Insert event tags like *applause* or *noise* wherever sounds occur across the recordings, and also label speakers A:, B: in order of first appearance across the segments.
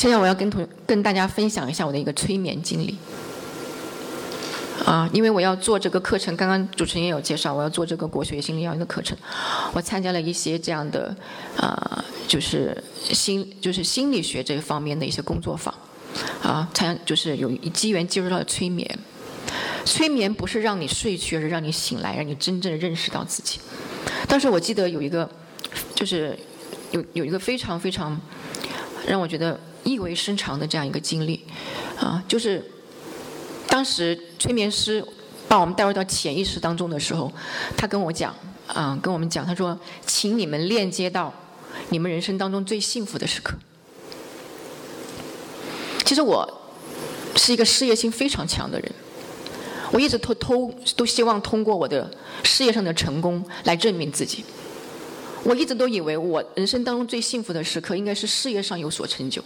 A: 现在我要跟同跟大家分享一下我的一个催眠经历。啊，因为我要做这个课程，刚刚主持人也有介绍，我要做这个国学心理疗愈的课程，我参加了一些这样的，啊，就是心就是心理学这方面的一些工作坊，啊，参就是有机缘接触到催眠，催眠不是让你睡去，而是让你醒来，让你真正认识到自己。当时我记得有一个，就是有有一个非常非常让我觉得意味深长的这样一个经历，啊，就是。当时催眠师把我们带入到潜意识当中的时候，他跟我讲，啊，跟我们讲，他说，请你们链接到你们人生当中最幸福的时刻。其实我是一个事业心非常强的人，我一直偷偷都希望通过我的事业上的成功来证明自己。我一直都以为我人生当中最幸福的时刻应该是事业上有所成就，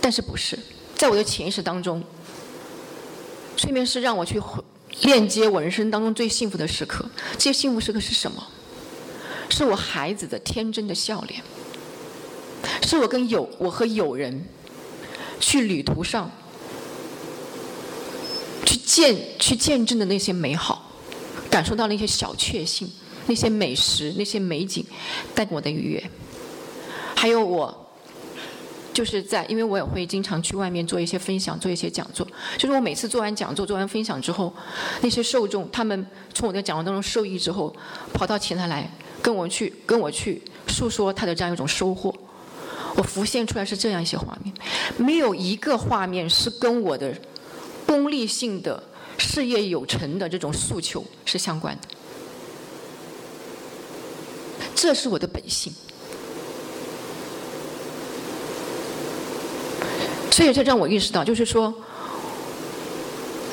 A: 但是不是。在我的潜意识当中，催眠师让我去链接我人生当中最幸福的时刻。这些幸福时刻是什么？是我孩子的天真的笑脸，是我跟友我和友人去旅途上去见去见证的那些美好，感受到那些小确幸，那些美食，那些美景带给我的愉悦，还有我。就是在，因为我也会经常去外面做一些分享，做一些讲座。就是我每次做完讲座、做完分享之后，那些受众他们从我的讲座当中受益之后，跑到前台来跟我去跟我去诉说他的这样一种收获。我浮现出来是这样一些画面，没有一个画面是跟我的功利性的事业有成的这种诉求是相关的。这是我的本性。所以这让我意识到，就是说，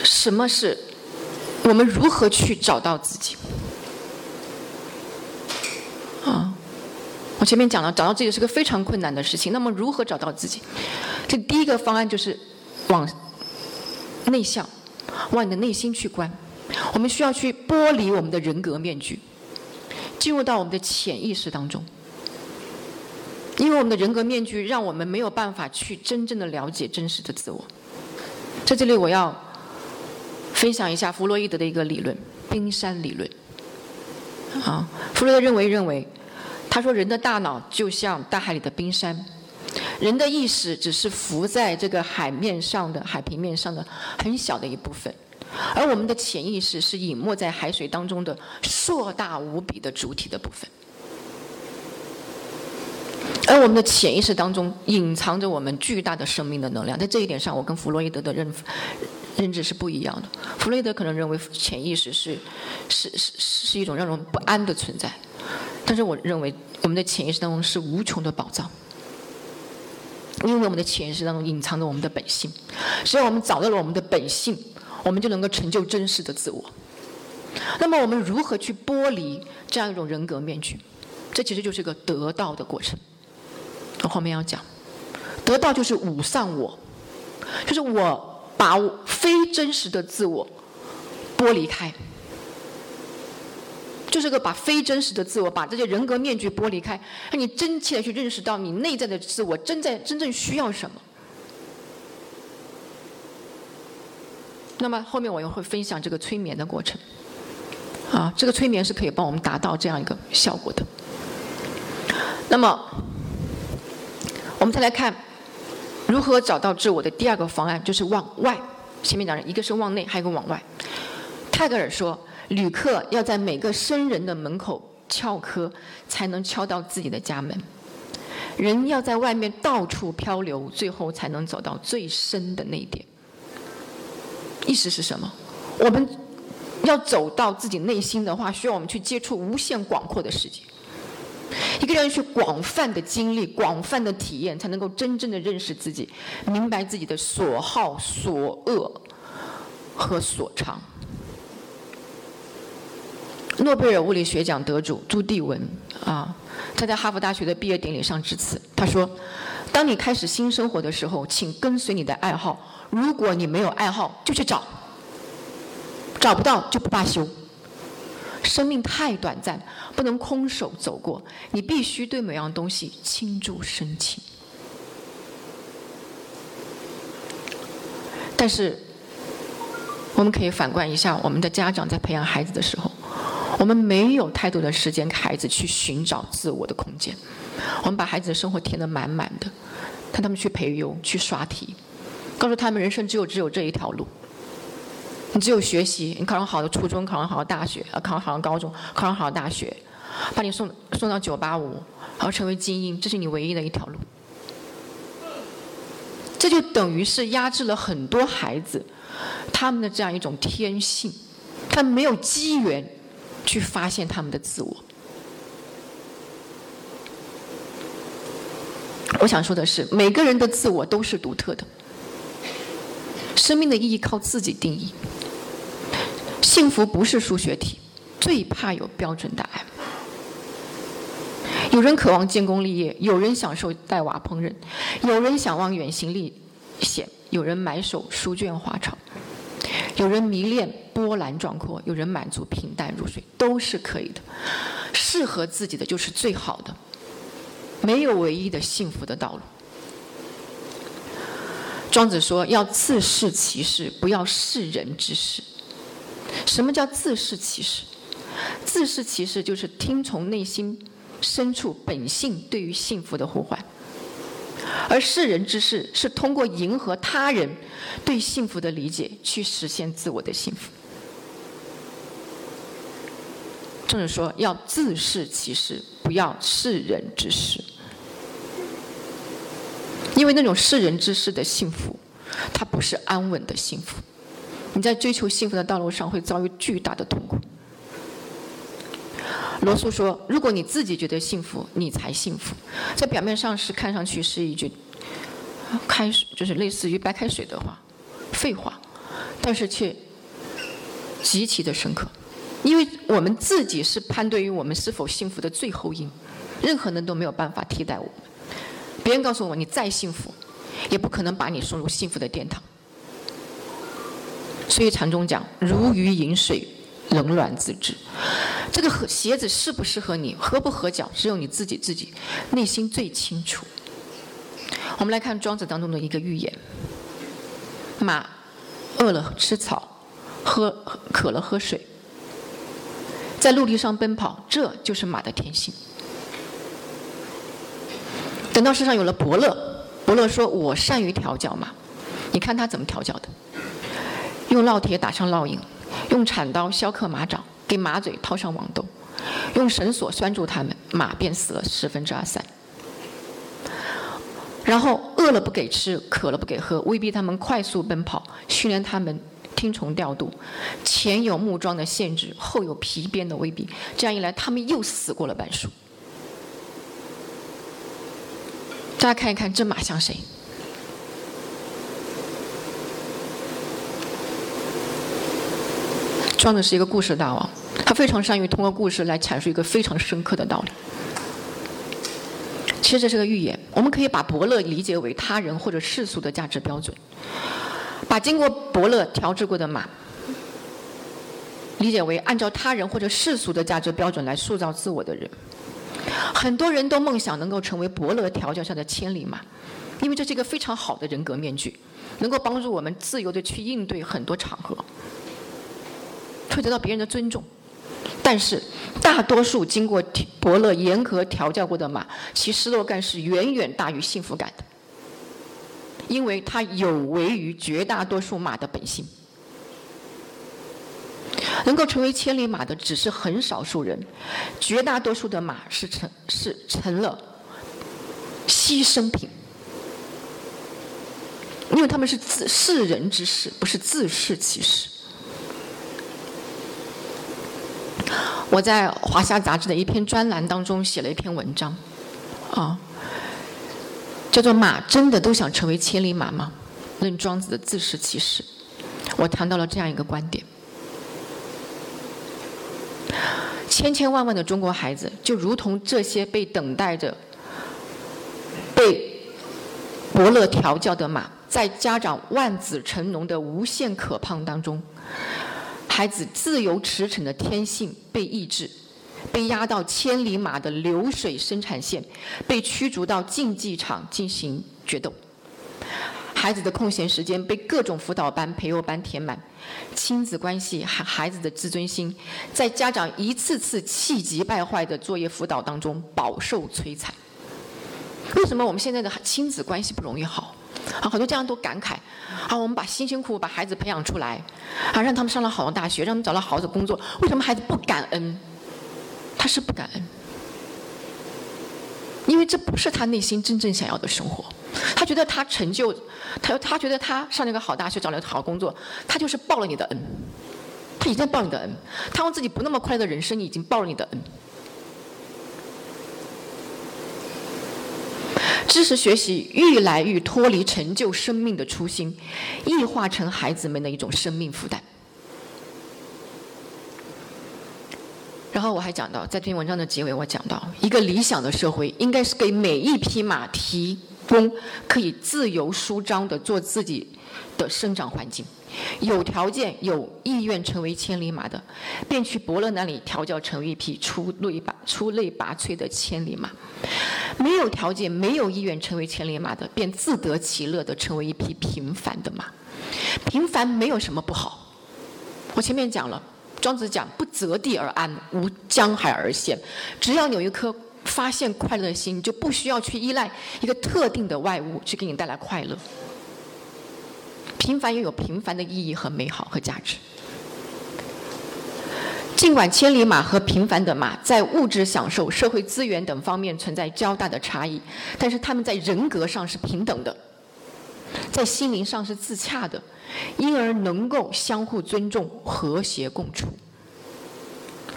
A: 什么是我们如何去找到自己？啊，我前面讲了，找到自己是个非常困难的事情。那么，如何找到自己？这第一个方案就是往内向，往你的内心去观。我们需要去剥离我们的人格面具，进入到我们的潜意识当中。因为我们的人格面具让我们没有办法去真正的了解真实的自我。在这里，我要分享一下弗洛伊德的一个理论——冰山理论。啊，弗洛伊德认为，认为，他说，人的大脑就像大海里的冰山，人的意识只是浮在这个海面上的海平面上的很小的一部分，而我们的潜意识是隐没在海水当中的硕大无比的主体的部分。而我们的潜意识当中隐藏着我们巨大的生命的能量，在这一点上，我跟弗洛伊德的认认知是不一样的。弗洛伊德可能认为潜意识是是是是一种让人不安的存在，但是我认为我们的潜意识当中是无穷的宝藏，因为我们的潜意识当中隐藏着我们的本性。只要我们找到了我们的本性，我们就能够成就真实的自我。那么，我们如何去剥离这样一种人格面具？这其实就是个得道的过程。我后面要讲，得到就是五丧我，就是我把非真实的自我剥离开，就是个把非真实的自我，把这些人格面具剥离开，让你真切的去认识到你内在的自我真在真正需要什么。那么后面我又会分享这个催眠的过程，啊，这个催眠是可以帮我们达到这样一个效果的。那么。我们再来看如何找到自我的第二个方案，就是往外。前面讲的一个是往内，还有一个往外。泰戈尔说：“旅客要在每个生人的门口敲磕，才能敲到自己的家门。人要在外面到处漂流，最后才能走到最深的那一点。”意思是什么？我们要走到自己内心的话，需要我们去接触无限广阔的世界。一个人去广泛的经历、广泛的体验，才能够真正的认识自己，明白自己的所好、所恶和所长。诺贝尔物理学奖得主朱棣文啊，他在哈佛大学的毕业典礼上致辞，他说：“当你开始新生活的时候请跟随你的爱好。如果你没有爱好就去找。找不到就不罢休。生命太短暂不能空手走过。你必须对每样东西倾注深情。但是我们可以反观一下我们的家长在培养孩子的时候我们没有太多的时间给孩子去寻找自我的空间。我们把孩子的生活填得满满的，看他们去培优、去刷题，告诉他们人生只有只有这一条路，你只有学习，你考上好的初中，考上好的大学，呃，考上好的高中，考上好的大学，把你送送到九八五，然后成为精英，这是你唯一的一条路。这就等于是压制了很多孩子他们的这样一种天性，他们没有机缘去发现他们的自我。我想说的是，每个人的自我都是独特的，生命的意义靠自己定义。幸福不是数学题，最怕有标准答案。有人渴望建功立业，有人享受带娃烹饪，有人想望远行历险，有人埋首书卷花草，有人迷恋波澜壮阔，有人满足平淡如水，都是可以的。适合自己的就是最好的，没有唯一的幸福的道路。庄子说：“要自视其事，不要视人之事。”什么叫自视其事？自视其事就是听从内心。深处本性对于幸福的呼唤，而世人之事是通过迎合他人对幸福的理解去实现自我的幸福。正是说，要自视其事，不要世人之事，因为那种世人之事的幸福，它不是安稳的幸福，你在追求幸福的道路上会遭遇巨大的痛苦。罗素说：“如果你自己觉得幸福，你才幸福。”在表面上是看上去是一句开水，就是类似于白开水的话，废话，但是却极其的深刻。因为我们自己是判对于我们是否幸福的最后因，任何人都没有办法替代我们。别人告诉我你再幸福，也不可能把你送入幸福的殿堂。所以禅宗讲：“如鱼饮水。”冷暖自知，这个合鞋子适不适合你，合不合脚，只有你自己自己内心最清楚。我们来看庄子当中的一个寓言：马饿了吃草，喝渴了喝水，在陆地上奔跑，这就是马的天性。等到世上有了伯乐，伯乐说：“我善于调教马。”你看他怎么调教的？用烙铁打上烙印。用铲刀削刻马掌，给马嘴套上网兜，用绳索拴住它们，马便死了十分之二三。然后饿了不给吃，渴了不给喝，威逼他们快速奔跑，训练他们听从调度，前有木桩的限制，后有皮鞭的威逼，这样一来，他们又死过了半数。大家看一看，这马像谁？庄子是一个故事大王，他非常善于通过故事来阐述一个非常深刻的道理。其实这是个寓言，我们可以把伯乐理解为他人或者世俗的价值标准，把经过伯乐调制过的马理解为按照他人或者世俗的价值标准来塑造自我的人。很多人都梦想能够成为伯乐调教下的千里马，因为这是一个非常好的人格面具，能够帮助我们自由的去应对很多场合。会得到别人的尊重，但是大多数经过伯乐严格调教过的马，其失落感是远远大于幸福感的，因为它有违于绝大多数马的本性。能够成为千里马的只是很少数人，绝大多数的马是成是成了牺牲品，因为他们是自世人之事，不是自视其事。我在华夏杂志的一篇专栏当中写了一篇文章，啊，叫做“马真的都想成为千里马吗？”论庄子的自食其事，我谈到了这样一个观点：千千万万的中国孩子，就如同这些被等待着被伯乐调教的马，在家长望子成龙的无限渴盼当中。孩子自由驰骋的天性被抑制，被压到千里马的流水生产线，被驱逐到竞技场进行决斗。孩子的空闲时间被各种辅导班、培优班填满，亲子关系、孩孩子的自尊心，在家长一次次气急败坏的作业辅导当中饱受摧残。为什么我们现在的亲子关系不容易好？啊，很多家长都感慨：啊，我们把辛辛苦苦把孩子培养出来，啊，让他们上了好的大学，让他们找到好的工作，为什么孩子不感恩？他是不感恩，因为这不是他内心真正想要的生活。他觉得他成就，他他觉得他上了一个好大学，找了一个好工作，他就是报了你的恩，他已经报你的恩，他用自己不那么快乐的人生已经报了你的恩。知识学习愈来愈脱离成就生命的初心，异化成孩子们的一种生命负担。然后我还讲到，在这篇文章的结尾，我讲到，一个理想的社会应该是给每一匹马提供可以自由舒张的做自己的生长环境。有条件、有意愿成为千里马的，便去伯乐那里调教成为一匹出类拔出类拔萃的千里马。没有条件、没有意愿成为千里马的，便自得其乐的成为一匹平凡的马。平凡没有什么不好。我前面讲了，庄子讲不择地而安，无江海而羡。只要有一颗发现快乐的心，就不需要去依赖一个特定的外物去给你带来快乐。平凡又有平凡的意义和美好和价值。尽管千里马和平凡的马在物质享受、社会资源等方面存在较大的差异，但是他们在人格上是平等的，在心灵上是自洽的，因而能够相互尊重、和谐共处。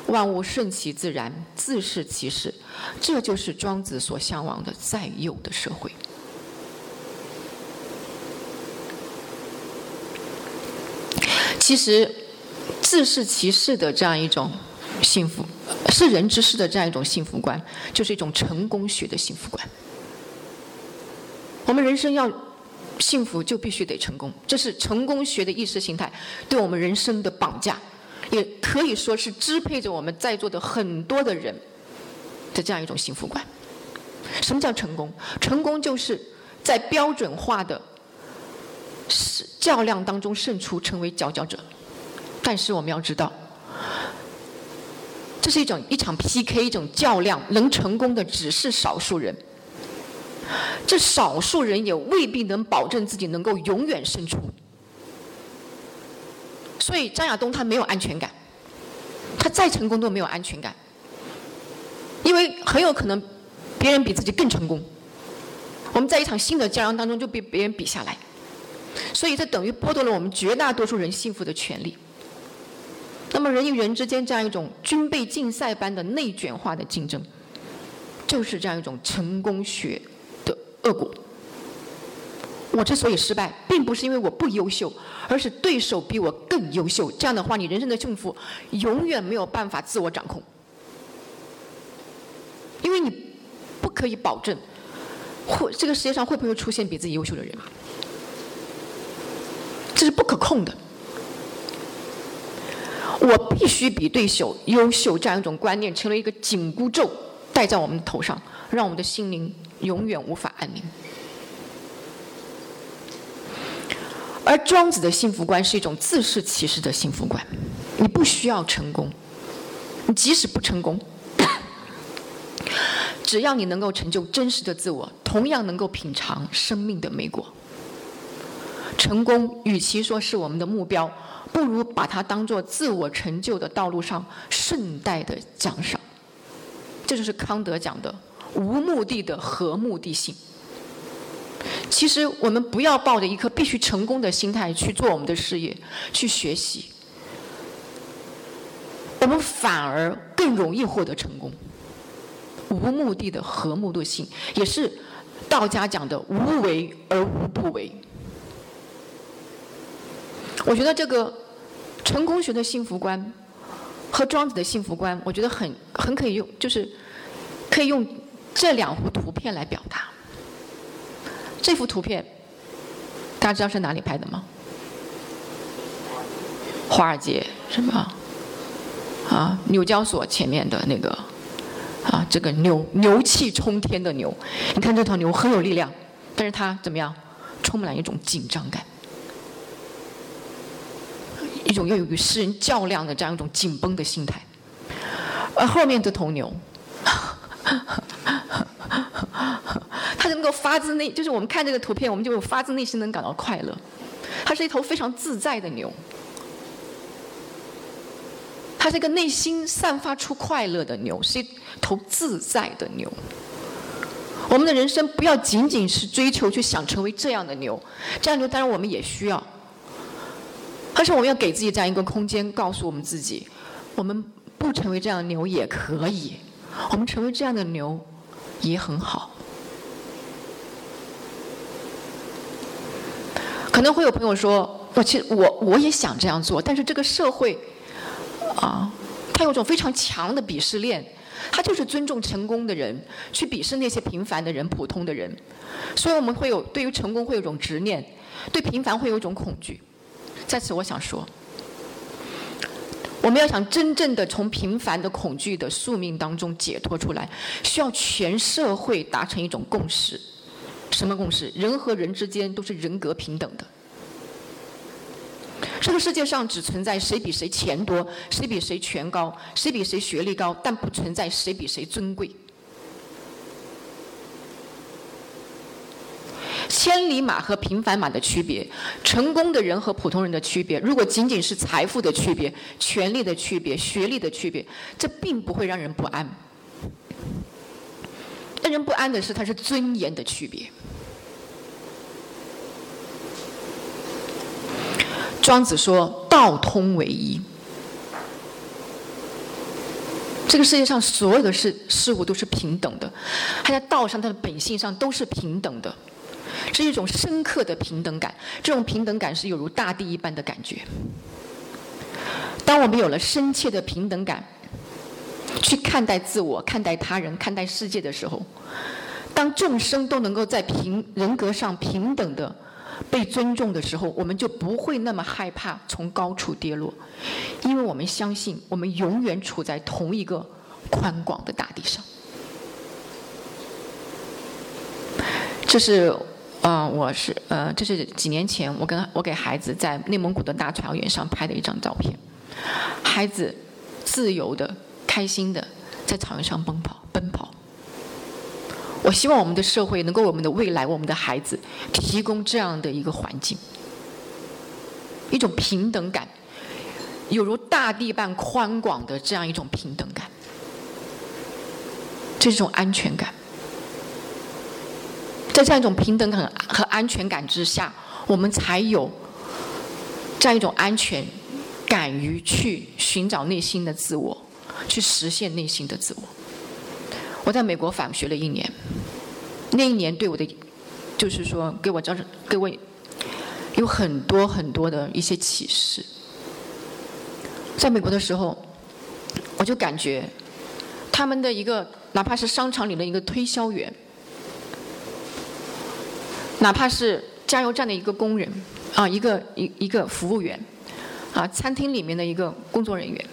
A: 万物顺其自然，自适其事，这就是庄子所向往的在右的社会。其实。自是其事的这样一种幸福，是人之事的这样一种幸福观，就是一种成功学的幸福观。我们人生要幸福，就必须得成功，这是成功学的意识形态对我们人生的绑架，也可以说是支配着我们在座的很多的人的这样一种幸福观。什么叫成功？成功就是在标准化的较量当中胜出，成为佼佼者。但是我们要知道，这是一种一场 PK，一种较量，能成功的只是少数人。这少数人也未必能保证自己能够永远胜出。所以张亚东他没有安全感，他再成功都没有安全感，因为很有可能别人比自己更成功。我们在一场新的较量当中就被别人比下来，所以这等于剥夺了我们绝大多数人幸福的权利。那么人与人之间这样一种军备竞赛般的内卷化的竞争，就是这样一种成功学的恶果。我之所以失败，并不是因为我不优秀，而是对手比我更优秀。这样的话，你人生的幸福永远没有办法自我掌控，因为你不可以保证会这个世界上会不会出现比自己优秀的人，这是不可控的。我必须比对手优秀，这样一种观念成了一个紧箍咒，戴在我们头上，让我们的心灵永远无法安宁。而庄子的幸福观是一种自视其事的幸福观，你不需要成功，你即使不成功，只要你能够成就真实的自我，同样能够品尝生命的美果。成功与其说是我们的目标。不如把它当做自我成就的道路上顺带的奖赏，这就是康德讲的无目的的和目的性。其实我们不要抱着一颗必须成功的心态去做我们的事业、去学习，我们反而更容易获得成功。无目的的和睦的性，也是道家讲的无为而无不为。我觉得这个成功学的幸福观和庄子的幸福观，我觉得很很可以用，就是可以用这两幅图片来表达。这幅图片大家知道是哪里拍的吗？华尔街是吗？啊，纽交所前面的那个啊，这个牛牛气冲天的牛，你看这头牛很有力量，但是它怎么样？充满了一种紧张感，一种要与世人较量的这样一种紧绷的心态。而后面这头牛，发自内，就是我们看这个图片，我们就发自内心能感到快乐。它是一头非常自在的牛，它是一个内心散发出快乐的牛，是一头自在的牛。我们的人生不要仅仅是追求去想成为这样的牛，这样牛当然我们也需要，但是我们要给自己这样一个空间，告诉我们自己，我们不成为这样的牛也可以，我们成为这样的牛也很好。可能会有朋友说，我其实我我也想这样做，但是这个社会啊，它有种非常强的鄙视链。它就是尊重成功的人，去鄙视那些平凡的人、普通的人，所以我们会有对于成功会有一种执念，对平凡会有一种恐惧。在此，我想说，我们要想真正的从平凡的恐惧的宿命当中解脱出来，需要全社会达成一种共识。什么共识？人和人之间都是人格平等的。这个世界上只存在谁比谁钱多，谁比谁权高，谁比谁学历高，但不存在谁比谁尊贵。千里马和平凡马的区别，成功的人和普通人的区别，如果仅仅是财富的区别、权力的区别、学历的区别，这并不会让人不安。让人不安的是，它是尊严的区别。庄子说：“道通为一。”这个世界上所有的事事物都是平等的，它在道上、它的本性上都是平等的，是一种深刻的平等感。这种平等感是有如大地一般的感觉。当我们有了深切的平等感，去看待自我、看待他人、看待世界的时候，当众生都能够在平人格上平等的。被尊重的时候，我们就不会那么害怕从高处跌落，因为我们相信我们永远处在同一个宽广的大地上。这是，呃，我是，呃，这是几年前我跟我给孩子在内蒙古的大草原上拍的一张照片，孩子自由的、开心的在草原上奔跑，奔跑。我希望我们的社会能够为我们的未来、我们的孩子提供这样的一个环境，一种平等感，有如大地般宽广的这样一种平等感，这是一种安全感。在这样一种平等感和安全感之下，我们才有这样一种安全，敢于去寻找内心的自我，去实现内心的自我。我在美国返学了一年，那一年对我的，就是说给我造成给我有很多很多的一些启示。在美国的时候，我就感觉他们的一个哪怕是商场里的一个推销员，哪怕是加油站的一个工人啊，一个一一个服务员啊，餐厅里面的一个工作人员，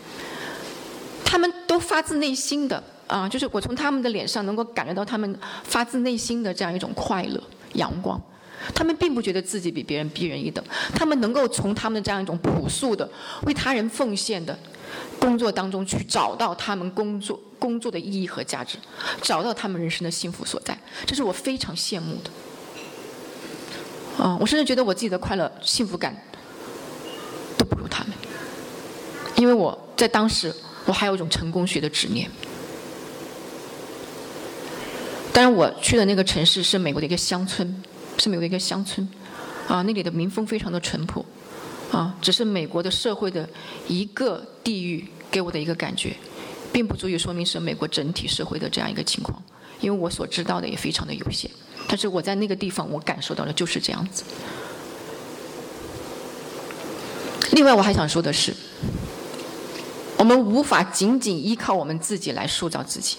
A: 他们都发自内心的。啊，就是我从他们的脸上能够感觉到他们发自内心的这样一种快乐、阳光。他们并不觉得自己比别人低人一等，他们能够从他们的这样一种朴素的为他人奉献的工作当中去找到他们工作工作的意义和价值，找到他们人生的幸福所在。这是我非常羡慕的。啊，我甚至觉得我自己的快乐、幸福感都不如他们，因为我在当时我还有一种成功学的执念。当然，我去的那个城市是美国的一个乡村，是美国的一个乡村，啊，那里的民风非常的淳朴，啊，只是美国的社会的一个地域给我的一个感觉，并不足以说明是美国整体社会的这样一个情况，因为我所知道的也非常的有限。但是我在那个地方，我感受到的就是这样子。另外，我还想说的是，我们无法仅仅依靠我们自己来塑造自己。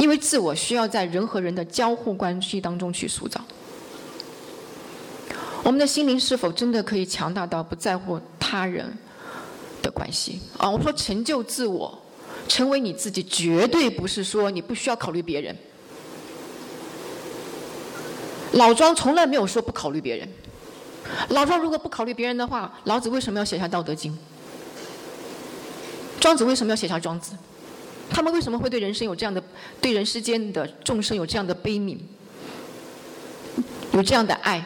A: 因为自我需要在人和人的交互关系当中去塑造。我们的心灵是否真的可以强大到不在乎他人的关系？啊，我说成就自我，成为你自己，绝对不是说你不需要考虑别人。老庄从来没有说不考虑别人。老庄如果不考虑别人的话，老子为什么要写下《道德经》？庄子为什么要写下《庄子》？他们为什么会对人生有这样的、对人世间的众生有这样的悲悯，有这样的爱，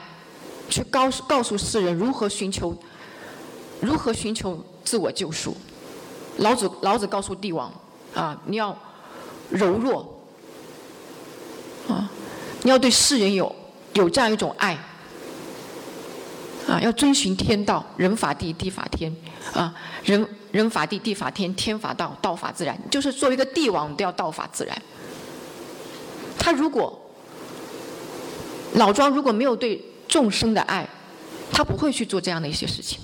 A: 去告诉告诉世人如何寻求、如何寻求自我救赎？老子老子告诉帝王啊，你要柔弱啊，你要对世人有有这样一种爱。啊，要遵循天道，人法地，地法天，啊，人人法地，地法天，天法道，道法自然。就是作为一个帝王，都要道法自然。他如果老庄如果没有对众生的爱，他不会去做这样的一些事情。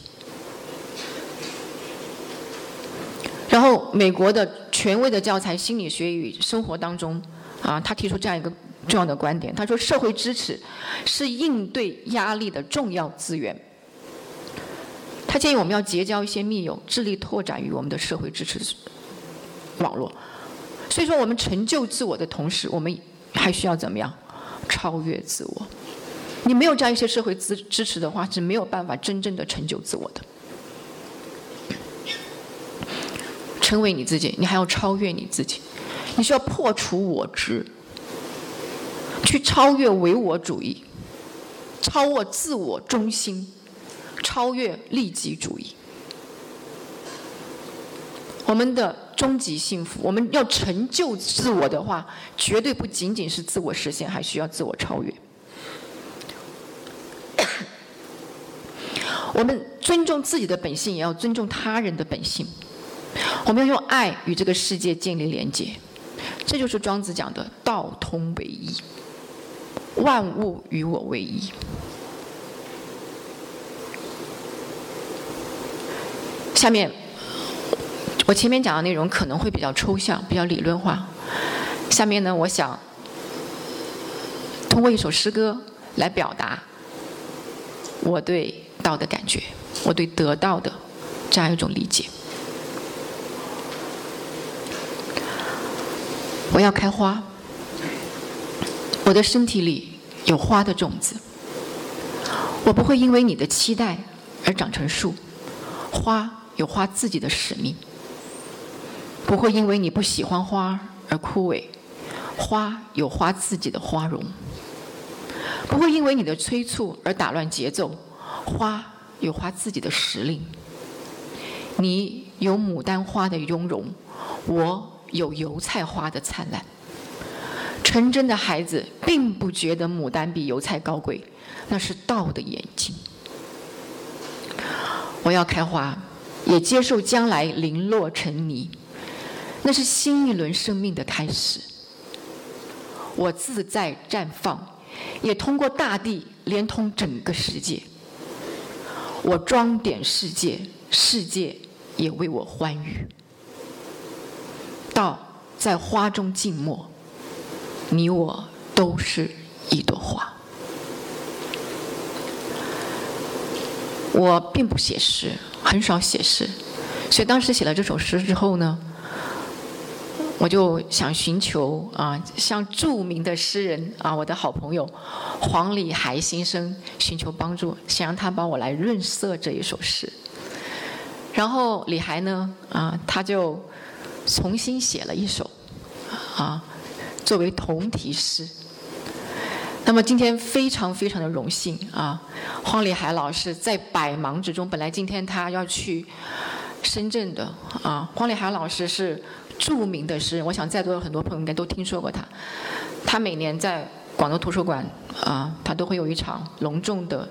A: 然后，美国的权威的教材《心理学与生活》当中，啊，他提出这样一个。重要的观点，他说：“社会支持是应对压力的重要资源。”他建议我们要结交一些密友，致力拓展于我们的社会支持网络。所以说，我们成就自我的同时，我们还需要怎么样超越自我？你没有这样一些社会支支持的话，是没有办法真正的成就自我的。成为你自己，你还要超越你自己，你需要破除我执。去超越唯我主义，超越自我中心，超越利己主义。我们的终极幸福，我们要成就自我的话，绝对不仅仅是自我实现，还需要自我超越。*coughs* 我们尊重自己的本性，也要尊重他人的本性。我们要用爱与这个世界建立连接，这就是庄子讲的“道通为一”。万物与我为一。下面，我前面讲的内容可能会比较抽象，比较理论化。下面呢，我想通过一首诗歌来表达我对道的感觉，我对得到的这样一种理解。我要开花。我的身体里有花的种子，我不会因为你的期待而长成树。花有花自己的使命，不会因为你不喜欢花而枯萎。花有花自己的花容，不会因为你的催促而打乱节奏。花有花自己的时令。你有牡丹花的雍容，我有油菜花的灿烂。纯真的孩子并不觉得牡丹比油菜高贵，那是道的眼睛。我要开花，也接受将来零落成泥，那是新一轮生命的开始。我自在绽放，也通过大地连通整个世界。我装点世界，世界也为我欢愉。道在花中静默。你我都是一朵花。我并不写诗，很少写诗，所以当时写了这首诗之后呢，我就想寻求啊，向著名的诗人啊，我的好朋友黄礼海先生寻求帮助，想让他帮我来润色这一首诗。然后李海呢，啊，他就重新写了一首，啊。作为同题诗，那么今天非常非常的荣幸啊，黄礼海老师在百忙之中，本来今天他要去深圳的啊，黄礼海老师是著名的诗人，我想在座的很多朋友应该都听说过他，他每年在广州图书馆啊，他都会有一场隆重的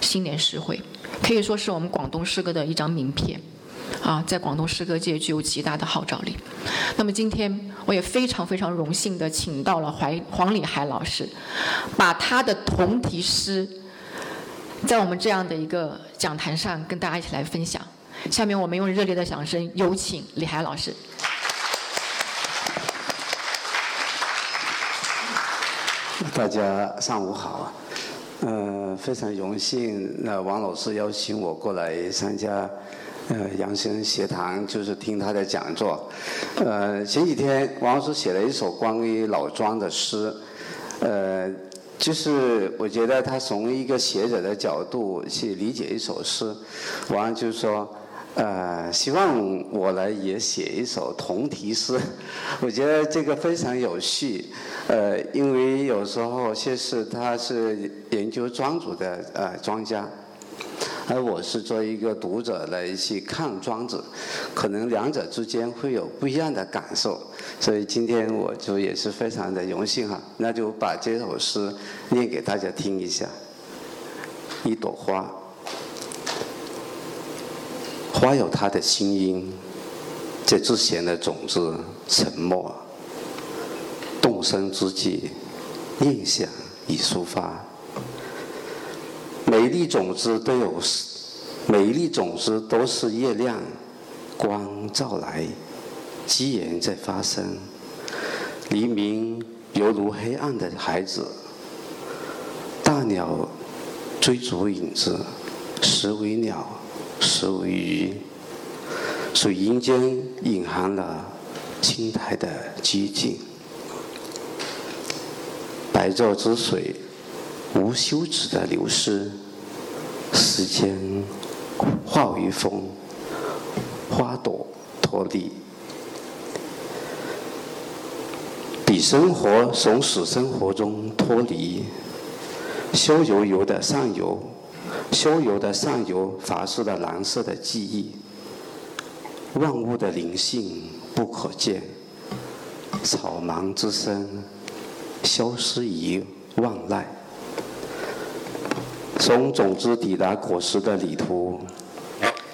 A: 新年诗会，可以说是我们广东诗歌的一张名片。啊，在广东诗歌界具有极大的号召力。那么今天我也非常非常荣幸的请到了怀黄礼海老师，把他的同题诗在我们这样的一个讲坛上跟大家一起来分享。下面我们用热烈的掌声有请李海老师。
B: 大家上午好啊，呃，非常荣幸，那王老师邀请我过来参加。呃，杨先生学堂就是听他的讲座。呃，前几天王老师写了一首关于老庄的诗，呃，就是我觉得他从一个学者的角度去理解一首诗，完了就是说，呃，希望我来也写一首同题诗，*laughs* 我觉得这个非常有趣，呃，因为有时候确实他是研究庄主的呃庄家。*laughs* 而我是作为一个读者来去看庄子，可能两者之间会有不一样的感受，所以今天我就也是非常的荣幸哈，那就把这首诗念给大家听一下。一朵花，花有它的心音，在之前的种子沉默，动身之际，念想已抒发。每一粒种子都有，每一粒种子都是月亮光照来，机缘在发生。黎明犹如黑暗的孩子，大鸟追逐影子，时为鸟，时为鱼。水银间隐含了青苔的寂静，白昼之水。无休止的流失，时间化为风，花朵脱离，比生活从死生活中脱离，逍游游的上游，逍游的上游发出了蓝色的记忆，万物的灵性不可见，草莽之声消失于万籁。从种子抵达果实的旅途，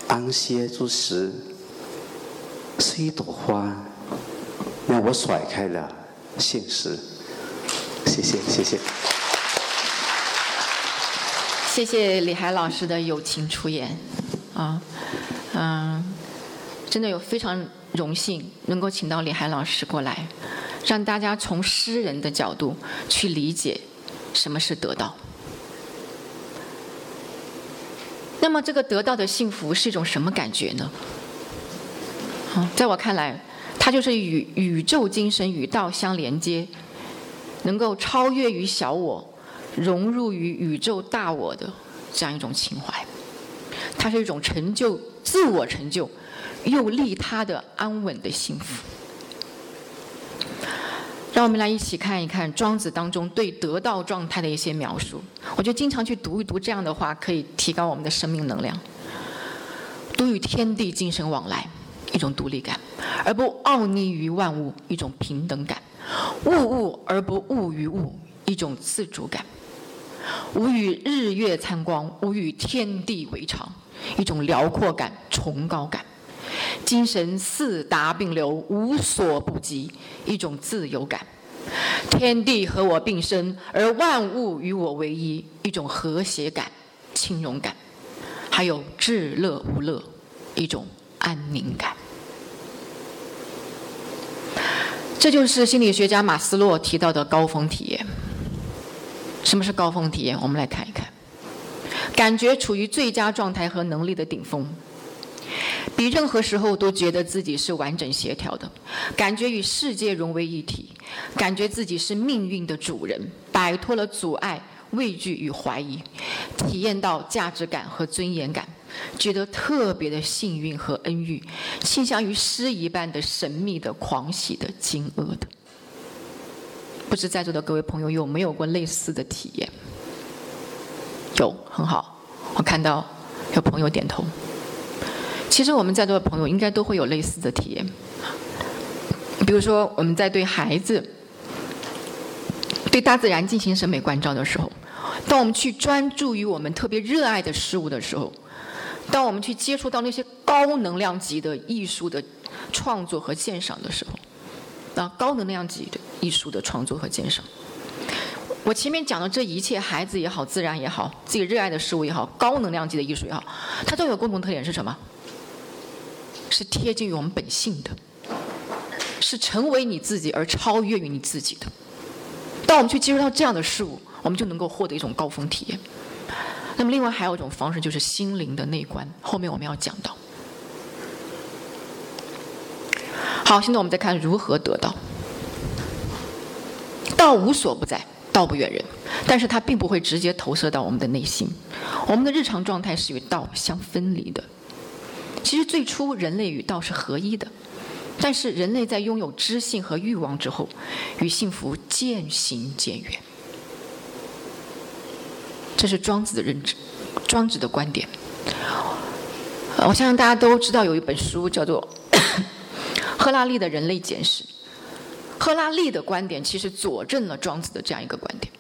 B: 安歇之时，是一朵花，让我甩开了现实。谢谢，谢谢。
A: 谢谢李海老师的友情出演，啊，嗯，真的有非常荣幸能够请到李海老师过来，让大家从诗人的角度去理解什么是得到。那么，这个得到的幸福是一种什么感觉呢？好，在我看来，它就是与宇宙精神与道相连接，能够超越于小我，融入于宇宙大我的这样一种情怀。它是一种成就自我成就，又利他的安稳的幸福。让我们来一起看一看庄子当中对得到状态的一些描述。我觉得经常去读一读这样的话，可以提高我们的生命能量。独与天地精神往来，一种独立感；而不傲睨于万物，一种平等感；物物而不物于物，一种自主感；无与日月参光，无与天地为常，一种辽阔感、崇高感。精神四达并流，无所不及，一种自由感；天地和我并生，而万物与我为一，一种和谐感、轻容感；还有至乐无乐，一种安宁感。这就是心理学家马斯洛提到的高峰体验。什么是高峰体验？我们来看一看：感觉处于最佳状态和能力的顶峰。比任何时候都觉得自己是完整协调的，感觉与世界融为一体，感觉自己是命运的主人，摆脱了阻碍、畏惧与怀疑，体验到价值感和尊严感，觉得特别的幸运和恩遇，倾向于诗一般的神秘的、狂喜的、惊愕的。不知在座的各位朋友有没有过类似的体验？有，很好，我看到有朋友点头。其实我们在座的朋友应该都会有类似的体验，比如说我们在对孩子、对大自然进行审美关照的时候，当我们去专注于我们特别热爱的事物的时候，当我们去接触到那些高能量级的艺术的创作和鉴赏的时候，啊，高能量级的艺术的创作和鉴赏，我前面讲的这一切，孩子也好，自然也好，自己热爱的事物也好，高能量级的艺术也好，它都有共同特点是什么？是贴近于我们本性的，是成为你自己而超越于你自己的。当我们去接触到这样的事物，我们就能够获得一种高峰体验。那么，另外还有一种方式，就是心灵的内观。后面我们要讲到。好，现在我们再看如何得到。道无所不在，道不远人，但是它并不会直接投射到我们的内心。我们的日常状态是与道相分离的。其实最初人类与道是合一的，但是人类在拥有知性和欲望之后，与幸福渐行渐远。这是庄子的认知，庄子的观点。我相信大家都知道有一本书叫做 *coughs* 赫拉利的《人类简史》。赫拉利的观点其实佐证了庄子的这样一个观点。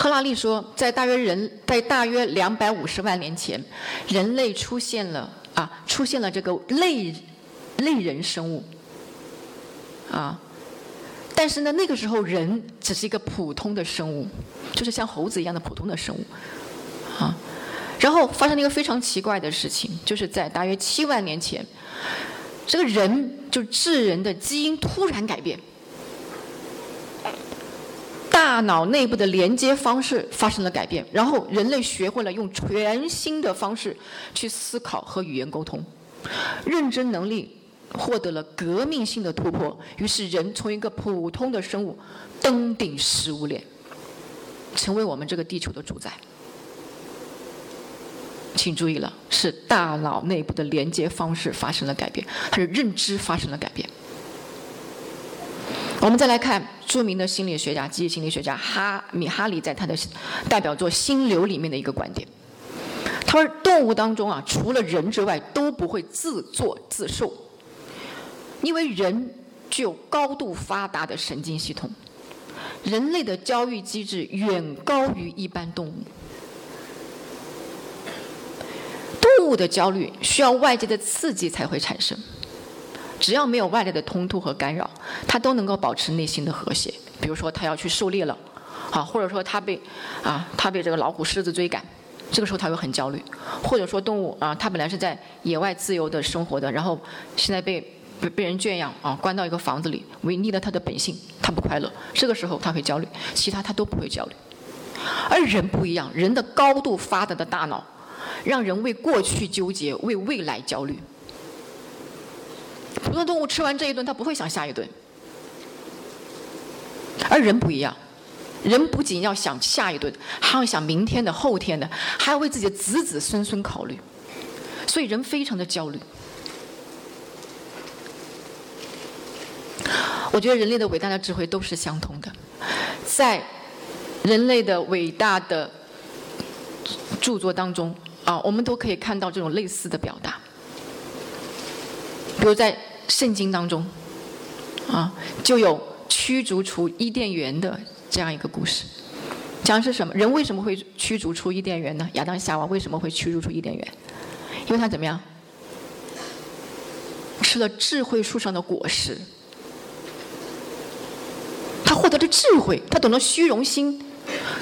A: 赫拉利说，在大约人，在大约两百五十万年前，人类出现了啊，出现了这个类类人生物啊。但是呢，那个时候人只是一个普通的生物，就是像猴子一样的普通的生物啊。然后发生了一个非常奇怪的事情，就是在大约七万年前。这个人就智人的基因突然改变，大脑内部的连接方式发生了改变，然后人类学会了用全新的方式去思考和语言沟通，认知能力获得了革命性的突破，于是人从一个普通的生物登顶食物链，成为我们这个地球的主宰。请注意了，是大脑内部的连接方式发生了改变，它是认知发生了改变。我们再来看著名的心理学家、积极心理学家哈米哈里在他的代表作《心流》里面的一个观点，他说：动物当中啊，除了人之外都不会自作自受，因为人具有高度发达的神经系统，人类的教育机制远高于一般动物。动物的焦虑需要外界的刺激才会产生，只要没有外来的冲突和干扰，它都能够保持内心的和谐。比如说，它要去狩猎了，啊，或者说它被啊，它被这个老虎、狮子追赶，这个时候它会很焦虑；或者说动物啊，它本来是在野外自由的生活的，然后现在被被被人圈养啊，关到一个房子里，违逆了它的本性，它不快乐，这个时候它会焦虑，其他它都不会焦虑。而人不一样，人的高度发达的大脑。让人为过去纠结，为未来焦虑。动物吃完这一顿，它不会想下一顿，而人不一样，人不仅要想下一顿，还要想明天的、后天的，还要为自己的子子孙孙考虑，所以人非常的焦虑。我觉得人类的伟大的智慧都是相通的，在人类的伟大的著作当中。啊，我们都可以看到这种类似的表达，比如在圣经当中，啊，就有驱逐出伊甸园的这样一个故事，讲的是什么？人为什么会驱逐出伊甸园呢？亚当夏娃为什么会驱逐出伊甸园？因为他怎么样？吃了智慧树上的果实，他获得了智慧，他懂得虚荣心。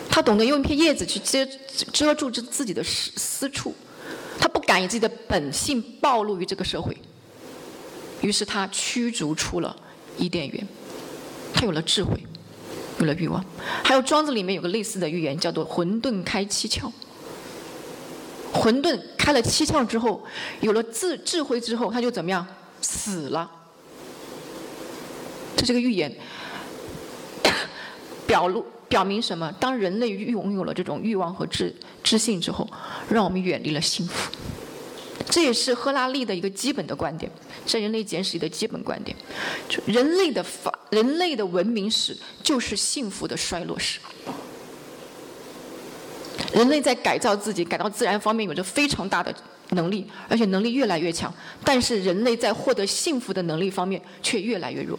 A: 他懂得用一片叶子去遮遮住自自己的私私处，他不敢以自己的本性暴露于这个社会，于是他驱逐出了伊甸园。他有了智慧，有了欲望。还有庄子里面有个类似的寓言，叫做“混沌开七窍”。混沌开了七窍之后，有了智智慧之后，他就怎么样？死了。这是个寓言，*coughs* 表露。表明什么？当人类拥有了这种欲望和知知性之后，让我们远离了幸福。这也是赫拉利的一个基本的观点，在《人类简史》里的基本观点：，就人类的法，人类的文明史就是幸福的衰落史。人类在改造自己、改造自然方面有着非常大的能力，而且能力越来越强，但是人类在获得幸福的能力方面却越来越弱。